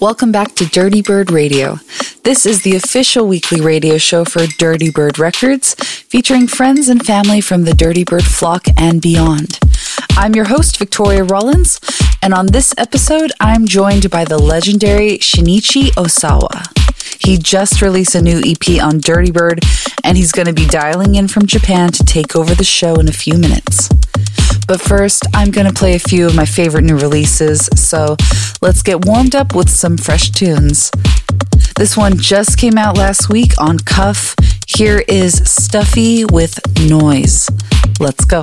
welcome back to Dirtybird Radio. This is the official weekly radio show for Dirtybird Records, featuring friends and family from the Dirtybird flock and beyond. I'm your host, Victoria Rollins, and on this episode, I'm joined by the legendary Shinichi Osawa. He just released a new EP on Dirtybird, and he's going to be dialing in from Japan to take over the show in a few minutes. But first, I'm going to play a few of my favorite new releases, so let's get warmed up with some fresh tunes. This one just came out last week on Cuff. Here is Stuffy with Noise. Let's go.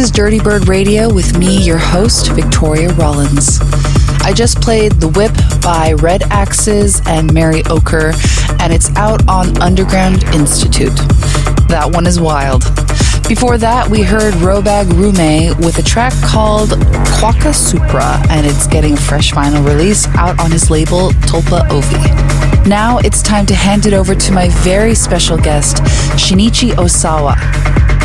is Dirtybird Radio with me, your host, Victoria Rollins. I just played The Whip by Red Axes and Mary Oker, and it's out on Underground Institute. That one is wild. Before that, we heard Robag Wruhme with a track called Quaka Supra, and it's getting a fresh vinyl release out on his label Tulpa Ovi. Now it's time to hand it over to my very special guest, Shinichi Osawa.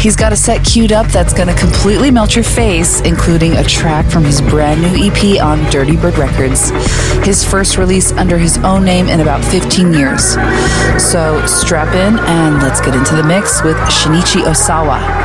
He's got a set queued up that's going to completely melt your face, including a track from his brand new EP on Dirtybird Records, his first release under his own name in about 15 years. So strap in and let's get into the mix with Shinichi Osawa.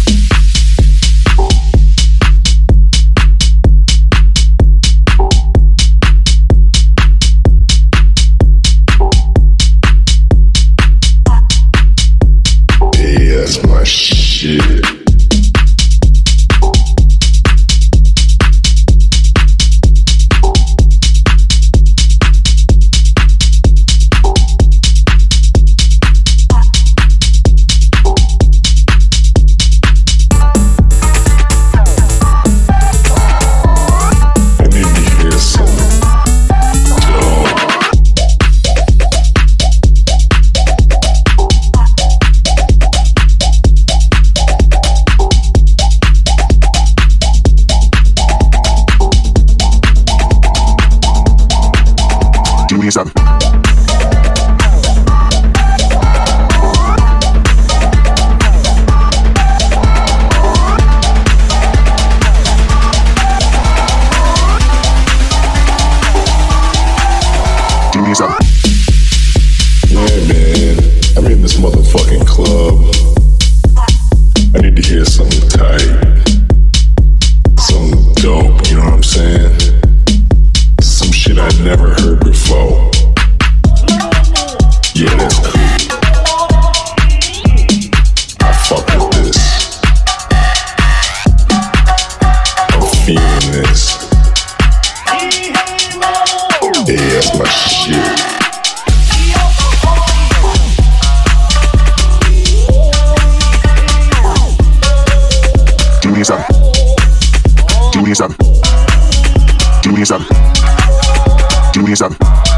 me inside. Do me inside.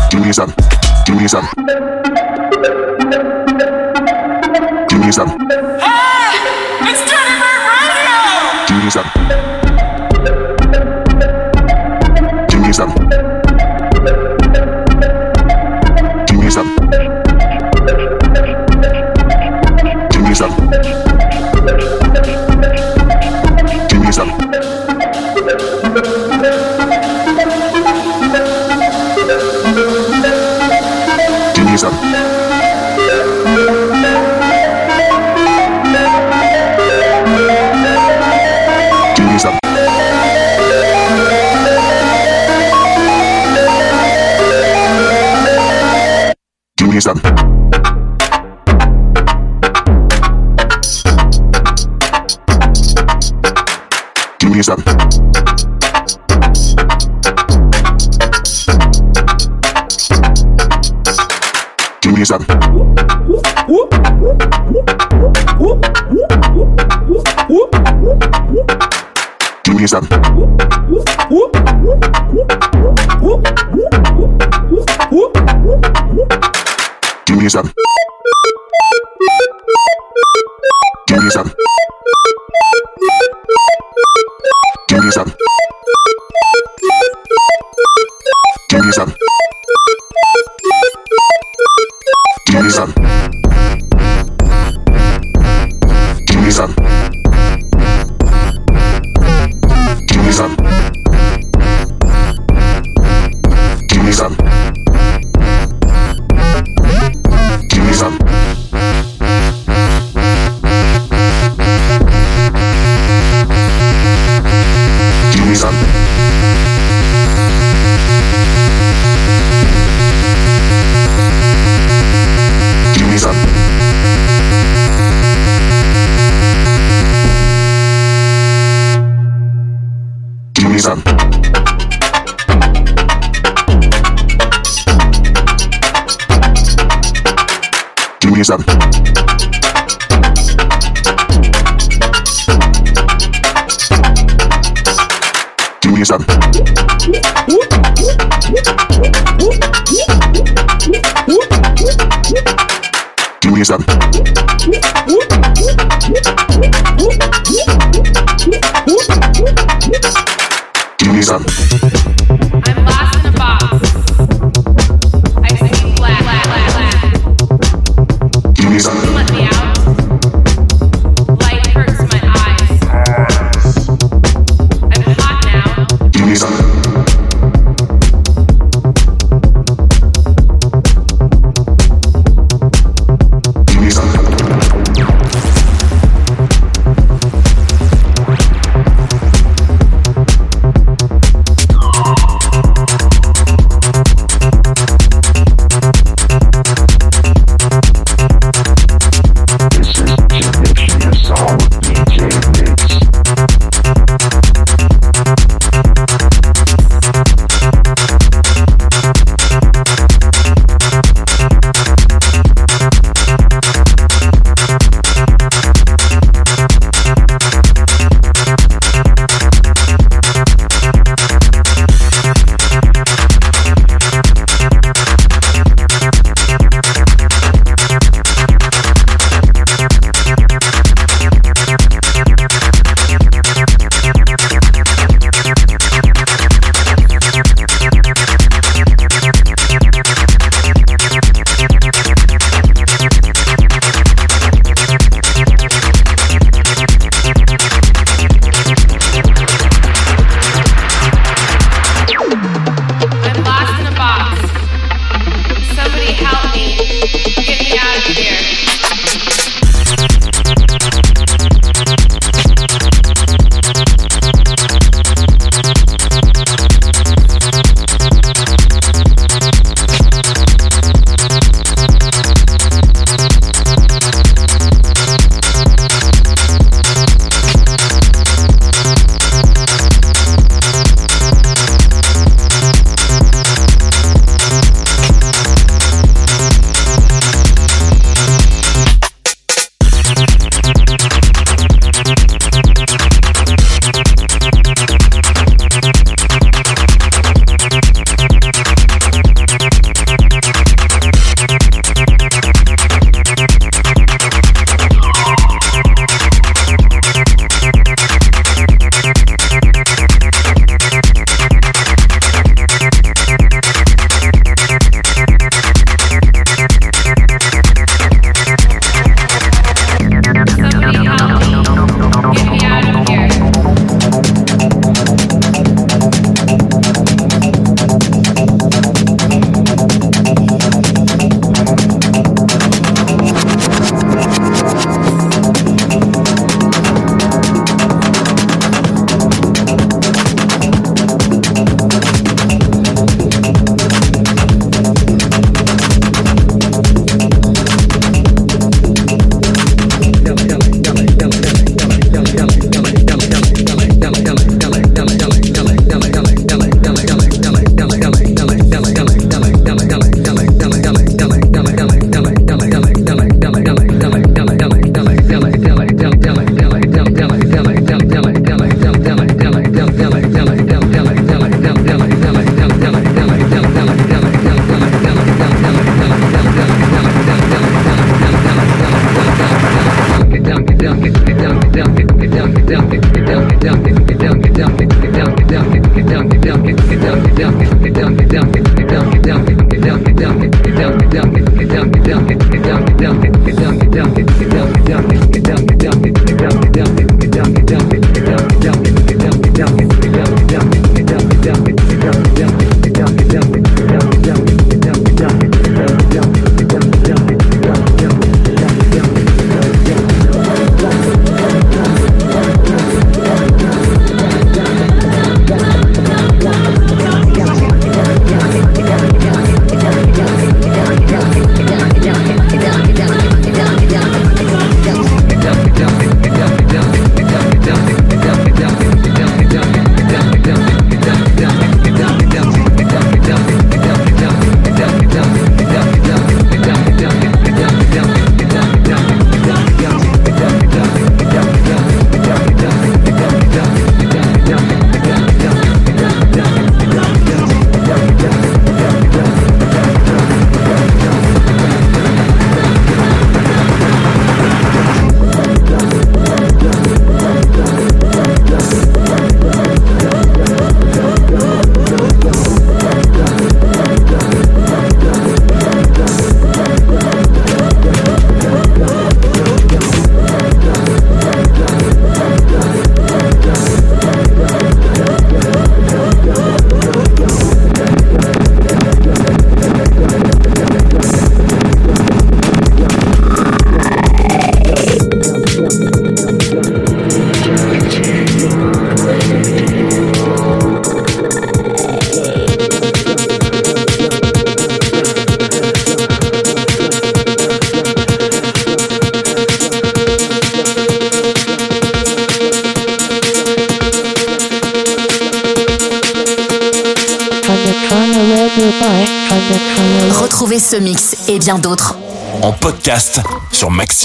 Do me inside. Do me inside. Do me inside. sabe?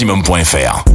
maximum.fr.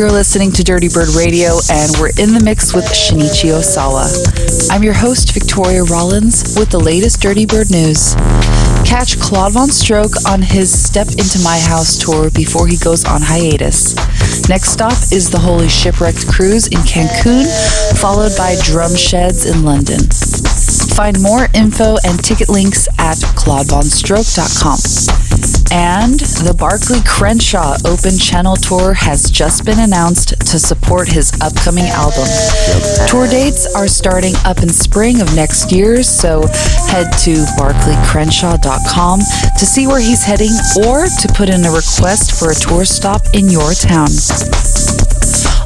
You're listening to Dirtybird Radio, and we're in the mix with Shinichi Osawa. I'm your host, Victoria Rollins, with the latest Dirtybird news. Catch Claude VonStroke on his Step Into My House tour before he goes on hiatus. Next stop is the Holy Shipwrecked Cruise in Cancun, followed by Drumsheds in London. Find more info and ticket links at claudevonstroke.com. And the Barclay Crenshaw Open Channel Tour has just been announced to support his upcoming album. Tour dates are starting up in spring of next year, so head to barclaycrenshaw.com to see where he's heading or to put in a request for a tour stop in your town.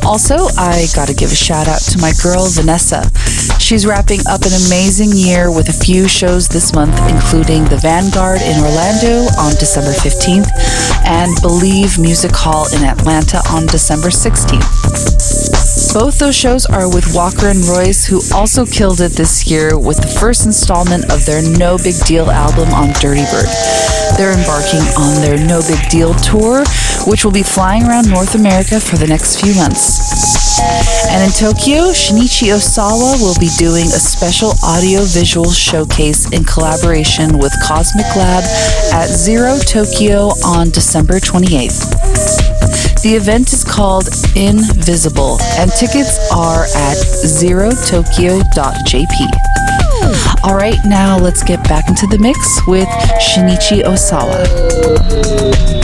Also, I gotta give a shout out to my girl Vanessa. She's wrapping up an amazing year with a few shows this month, including the Vanguard in Orlando on December 15th and Believe Music Hall in Atlanta on December 16th. Both those shows are with Walker and Royce, who also killed it this year with the first installment of their No Big Deal album on Dirtybird. They're embarking on their No Big Deal tour, which will be flying around North America for the next few months. And in Tokyo, Shinichi Osawa will be doing a special audio-visual showcase in collaboration with Cosmic Lab at Zero Tokyo on December 28th. The event is called Invisible, and tickets are at zerotokyo.jp. All right, now let's get back into the mix with Shinichi Osawa.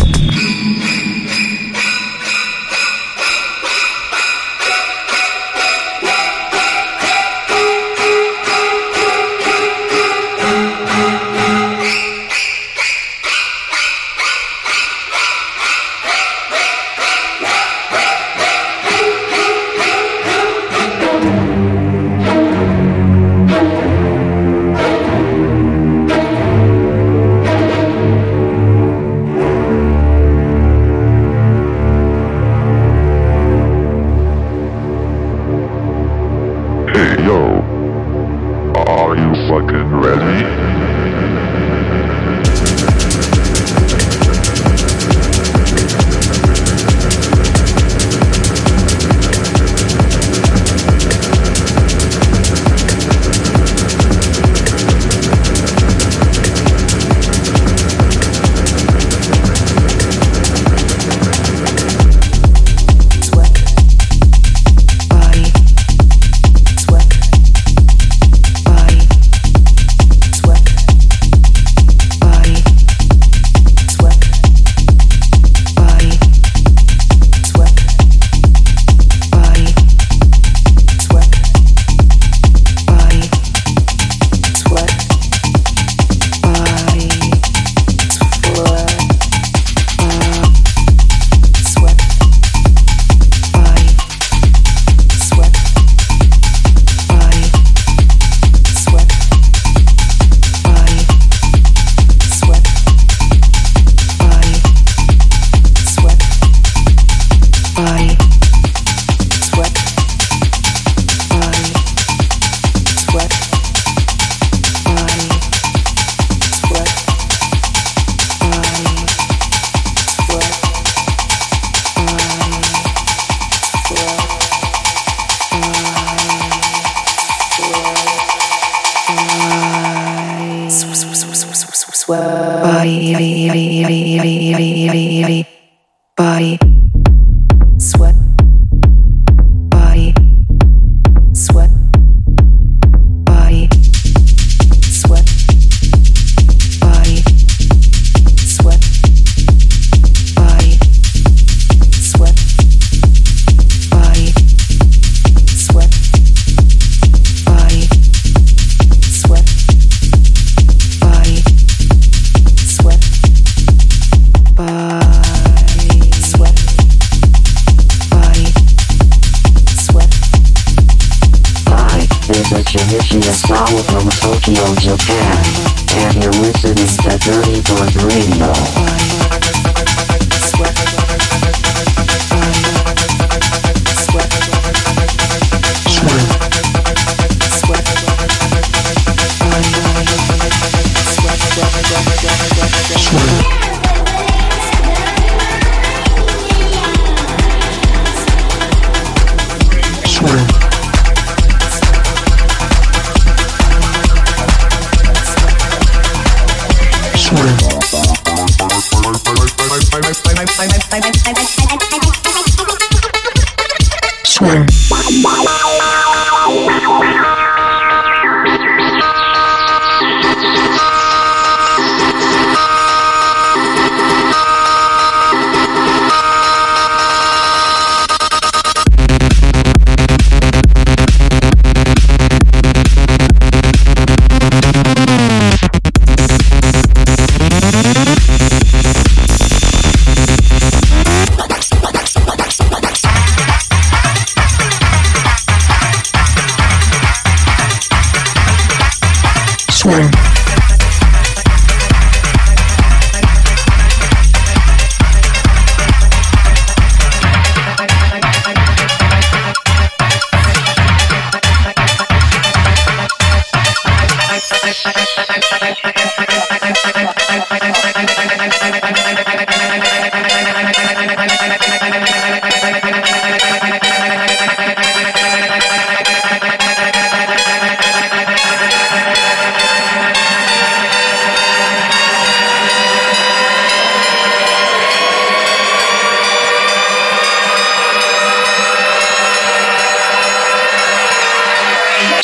window.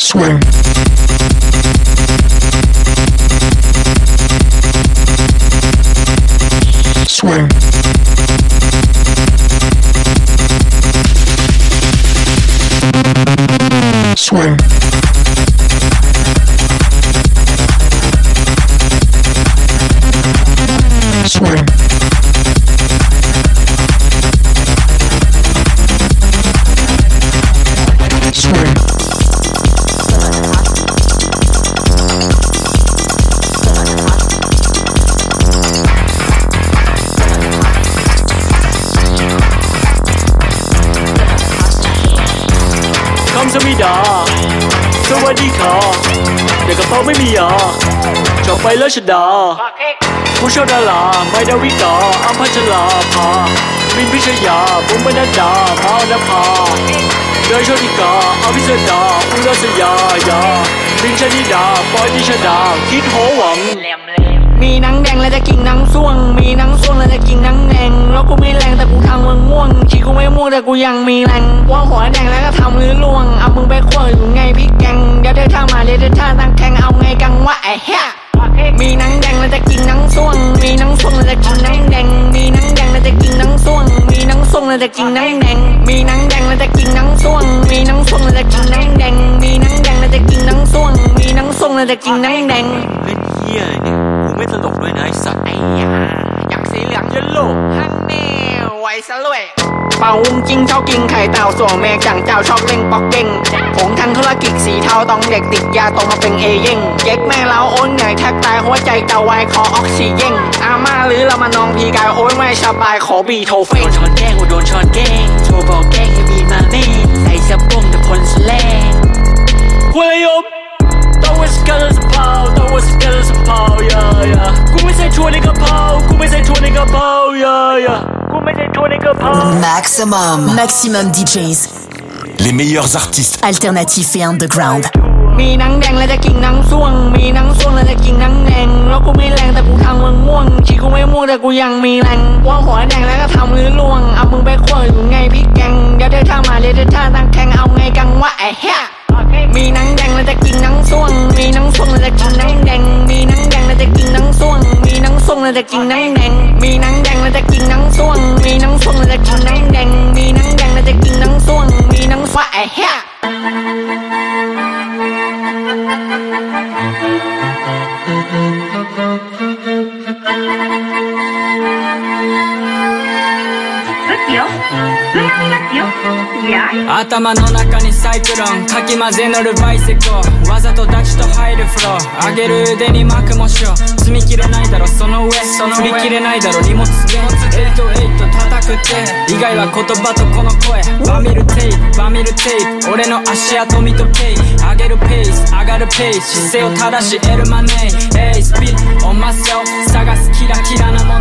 Swing. Swing. Swing. วัสดีค่ะเด็กกระเป๋าไม่มียาจบไปแล้วชดาผู้ชอบดาราไม่ดาวิกาอัมพัชลาภามินพิชยาบุ๋มบรรดาพาวนภาเดยโชติกาอภิสดาอุรัสยายาบินชนิดาปอยดิชดาคิดโหวังมีนัง แล้วจะกินนังส่วง มีนังส่วงแล้วจะกินนังแดงแล้วกูไม่แรงแต่กูทำมึงม่วงชีกูไม่ม่วงแต่กูยังมีแรงว่าหัวแดงแล้วก็ทำลือล่วงเอามึงไปขั้วอยู่ไงพี่แกงเดี๋ยวเธอท่ามาเดี๋ยวเธอท่าตั้งแข่งเอาไงกังวะไอ้เหี้ยมีนังแดงแล้วจะกินนังส่วง มีนังส่วงแล้วจะกินนังแดง มีนังแดงแล้วจะกินนังส่วง มีนังส่วงแล้วจะกินนังแดง มีนังแดงแล้วจะกินนังส่วง มีนังส่วงแล้วจะกินนังแดง มีนังแดงแล้วจะกินนังส่วง มีนังส่วงแล้วจะกินนังแดงเล่นเฮีย ไรเนี่ยกูไม่ตลกด้วยนะไอสัตว์ไอ้ยาอยากสีเหลืองยันโลกฮันแน่ไว้ซะเลยเป่าวุ้งจิ้งชอบกินไข่เต่าส่วนแม่จังเจ้าชอบเล่งปอกเด้งผมทางธุรกิจสีเทาต้องเด็กติดยาโตมาเป็นเอเย่งเก๊กแม่เราโอนใหญ่แทบตายหัวใจเต่าไวายคอออกซิเจนอาม่าหรือเรามานองพีกายโอ้ยไม่สบายขอบีโทเฟโดนนช้อนแกล้งกูโดนช้อนแกล้งโทรบอกแกล้งให้บีมาแม่ใส่สะโพกแต่คนแสลงคุยยม ตัวสกัดสะเพาตัวสกัดสะเพายายากูไม่ใช่ชัวในกระเพรากูไม่ใช่ชัวในกระเพรายายากูไม่ใช่ชัวในกระเพรา Maximum. Maximum DJs. Les meilleurs artistes. Alternatifs et underground. มีหนังแดงแล้วจะกินหนังส่วง มีหนังส่วงแล้วจะกินหนังแดง แล้วกูไม่แรงแต่กูทำมึงม่วงชีกูไม่ม่วงแต่กูยังมีแรงว่าหัวแดงแล้วก็ทำลือล่วง เอามึงไปขั้วอยู่ไงพี่แกงเดี๋ยวเธอท่ามาเดี๋ยวเธอท่าตั้งแข่งเอาไงกังวะไอ้เหี้ย มีหนังแดงแล้วจะกินหนังส่วง มีหนังส่วงแล้วจะกินหนังแดง มีหนังแดงแล้วจะกินหนังส่วง มีหนังส่วงแล้วจะกินหนังแดง มีหนังแดงแล้วจะกินหนังส่วง มีหนังส่วงแล้วจะกินหนังแดง มีหนังแดงแล้วจะกินหนังส่วง มีหนังวะไอ้เหี้ย 頭の中にサイクロンかき混ぜ乗るバイセコわざとダチと入るフロー。上げる腕に巻くモショ積み切れないだろ。その上。振り切れないだろ。荷物で。88叩くって。以外は言葉とこの声。バミルテイプバミルテイプ俺の足跡見とけ上げるペース上がるペース。姿勢を正し得るマネー。Hey スピットオンマセオ探すキラキラなもの。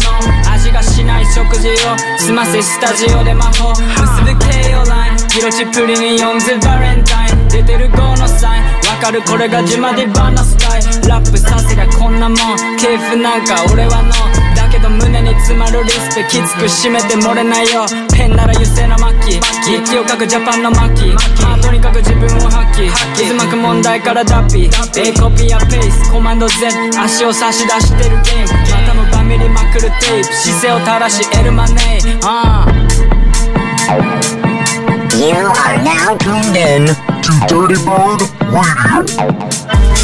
味がしない食事を。済ませスタジオで魔法。結ぶ KO ラインギロチプリにヨンズバレンタイン。出てる5のサイン。わかるこれがジマディバナスタイル。ラップさせりゃこんなもん。系譜なんか俺はのだけど胸に詰まるリスペきつく締めて漏れないよ。ペンなら油性の末期日記を書くジャパンの末期まあとにかく自分を発揮渦巻く問題から脱皮。A コピーやペース。コマンド Z 足を差し出してるゲーム。またもバミりまくるテープ。姿勢を正し得るマネーああ。You are now tuned in to Dirty Bird Radio.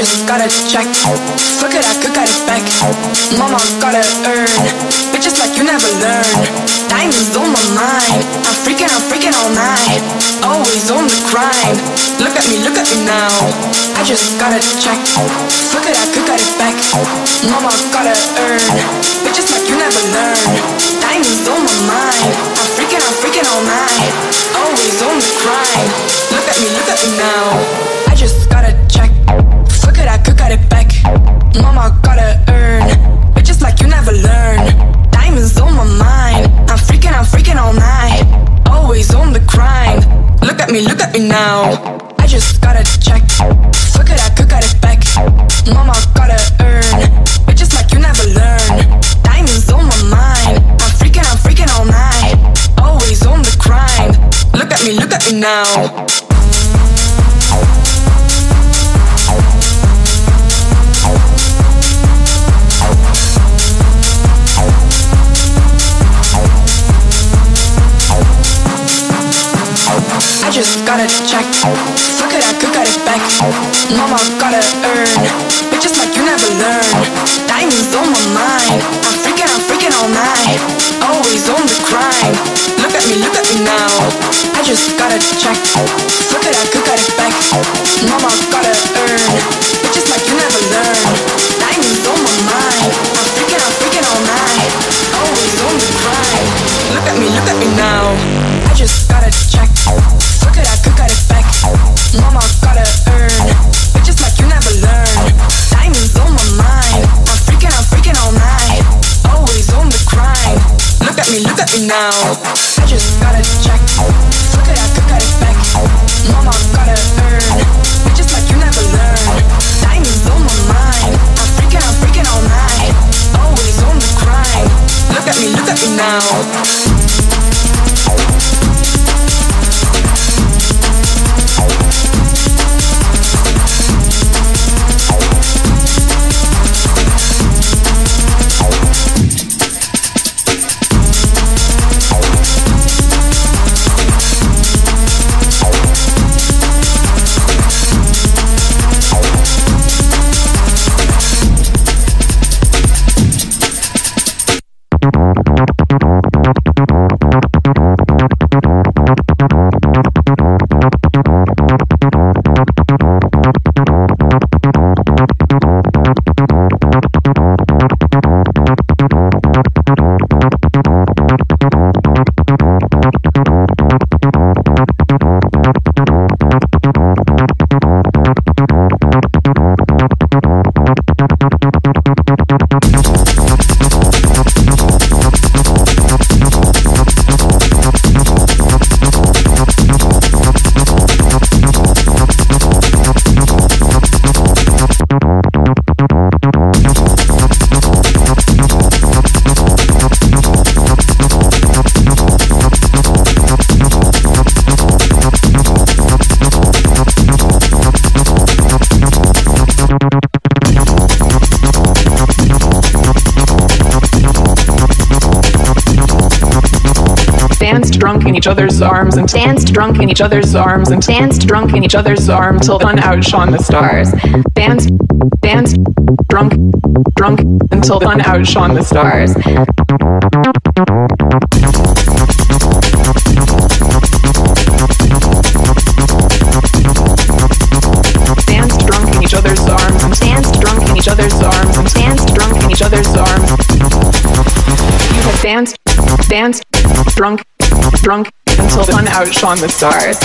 Just gotta check. Fuck it, I could got it back. Mama gotta earn. Bitches like you never learn. Diamonds on my mind. I'm freaking, I'm freaking all night. Always on the grind. Look at me, look at me now. I just gotta check. Fuck it, I could got it back. Mama gotta earn. Bitches like you never learn. Diamonds on my mind. I'm freaking, I'm freaking all night. Always on the grind. Look at me, look at me now. Just gotta check. Fuck it, I could got it back. Mama gotta earn. Bitches like you never learn. Diamonds on my mind. I'm freaking, I'm freaking all night. Always on the grind. Look at me, look at me now. I just gotta check. Fuck it, I could got it back. Mama gotta earn. Bitches like you never learn. Diamonds on my mind. I'm freaking, I'm freaking all night. Always on the grind. Look at me, look at me now. Just gotta check. Fuck it, I could got it back. Mama gotta earn. Bitches like you never learn. Diamonds on my mind. I'm freaking, I'm freaking all night. Always on the grind. Look at me, look at me now. I just gotta check. Fuck it, I could got it back. Mama gotta other's arms and danced drunk in each other's arms and danced drunk in each other's arms till the sun outshone the stars. Danced, danced, drunk, drunk until the sun outshone the stars. Danced drunk in each other's arms and danced drunk in each other's arms and danced drunk in each other's arms. You have danced, danced, drunk, drunk until sun outshone the stars.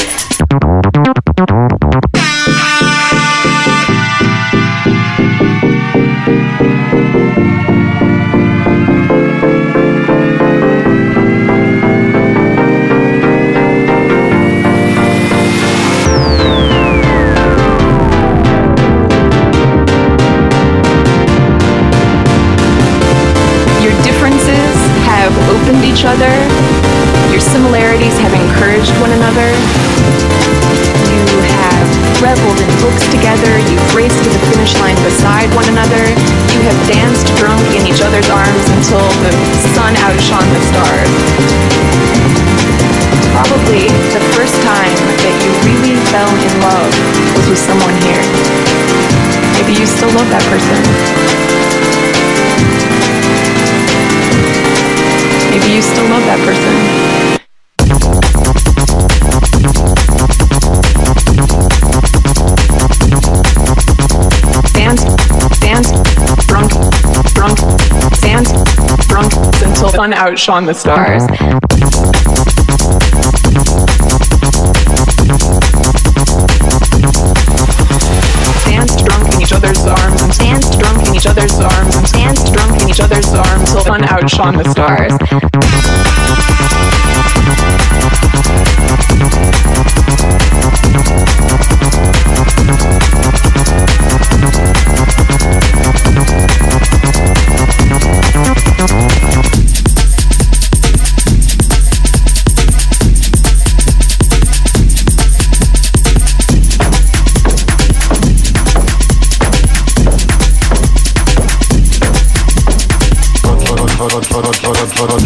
Books together. You've raced to the finish line beside one another. You have danced drunk in each other's arms until the sun outshone the stars. Probably the first time that you really fell in love was with someone here. Maybe you still love that person. Maybe you still love that person. One outshone the stars. Danced drunk in each other's arms and danced drunk in each other's arms and danced drunk in each other's arms till one outshone the stars.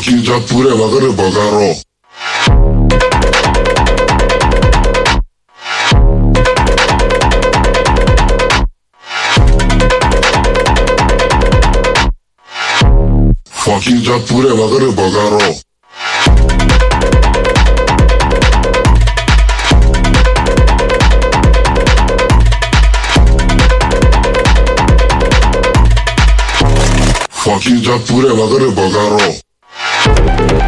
진짜 불에 와그르 버가로 Fucking 자 불에 와그르 버가로 Fucking 자 불에 와그르 버가로 뭐 Thank you.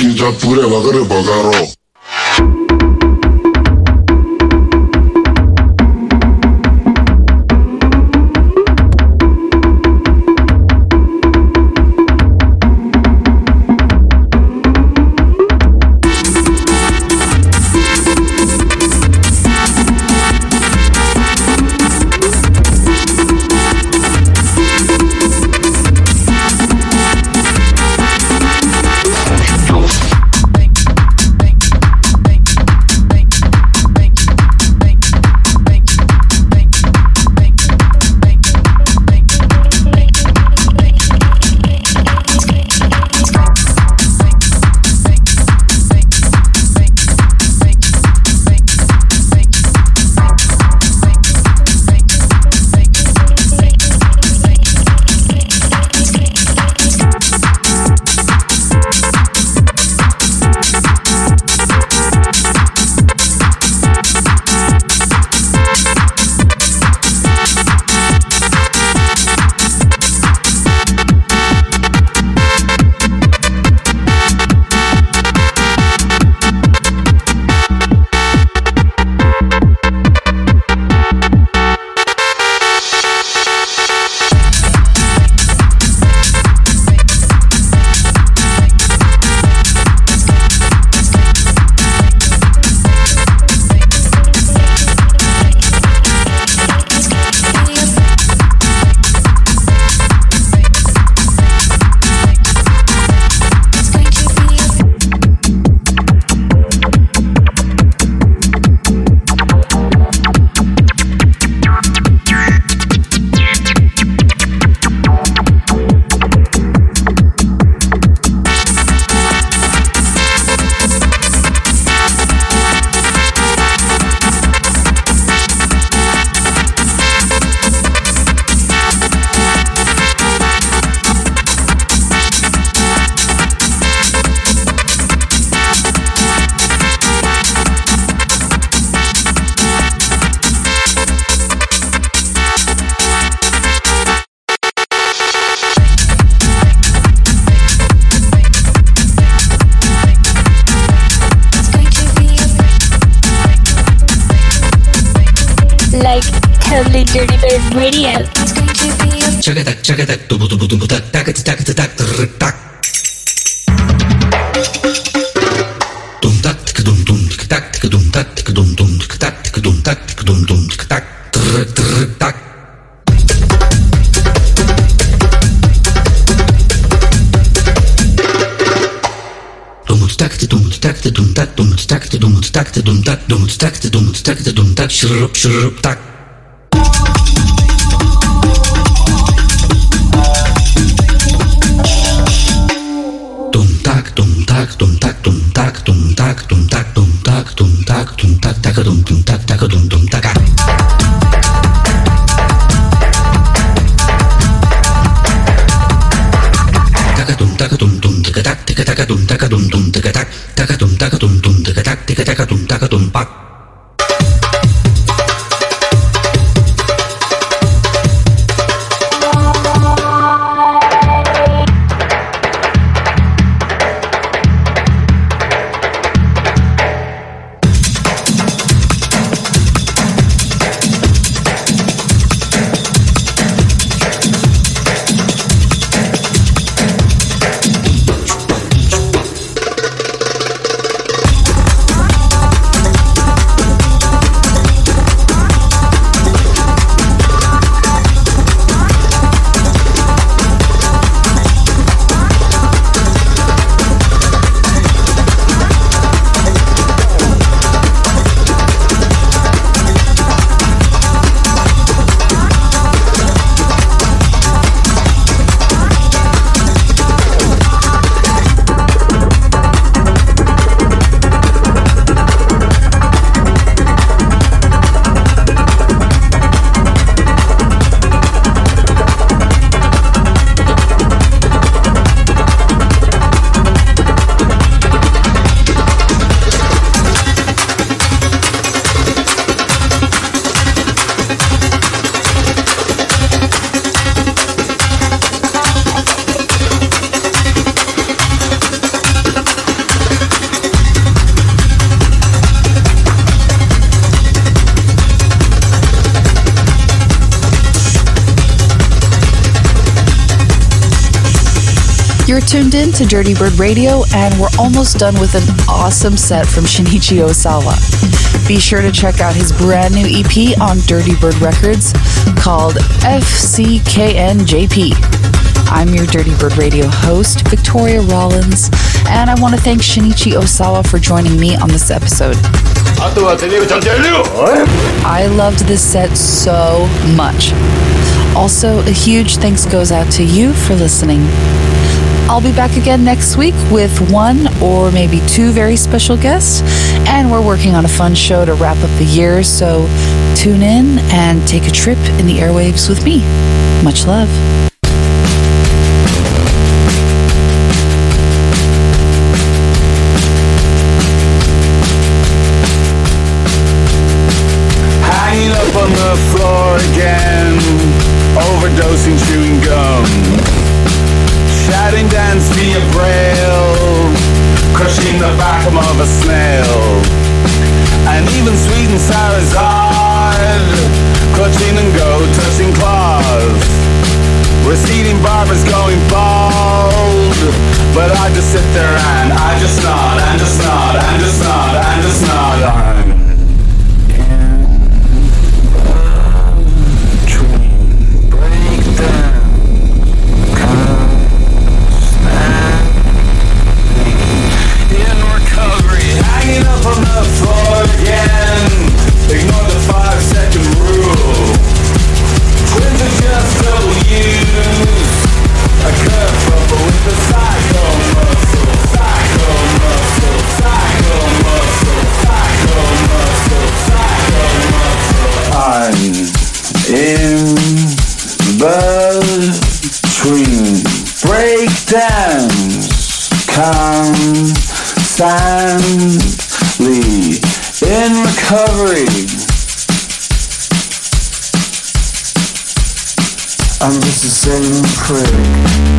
기자 불에 와그르 버가로 taka tak tubu tubu tubu tak tak tak tak tak tak dum tak tak dum dum tak tak dum tak tak dum dum tak tak dum tak tak dum dum tak tak tak takte dum takte dum tak dum takte dum takte dum tak dum takte dum takte dum tak şırıp şırıp tak You're tuned in to Dirtybird Radio, and we're almost done with an awesome set from Shinichi Osawa. Be sure to check out his brand new EP on Dirtybird Records called FCKNJP. I'm your Dirtybird Radio host, Victoria Rollins, and I want to thank Shinichi Osawa for joining me on this episode. I loved this set so much. Also, a huge thanks goes out to you for listening. I'll be back again next week with one or maybe two very special guests, and we're working on a fun show to wrap up the year, so tune in and take a trip in the airwaves with me. Much love. Representing prayer.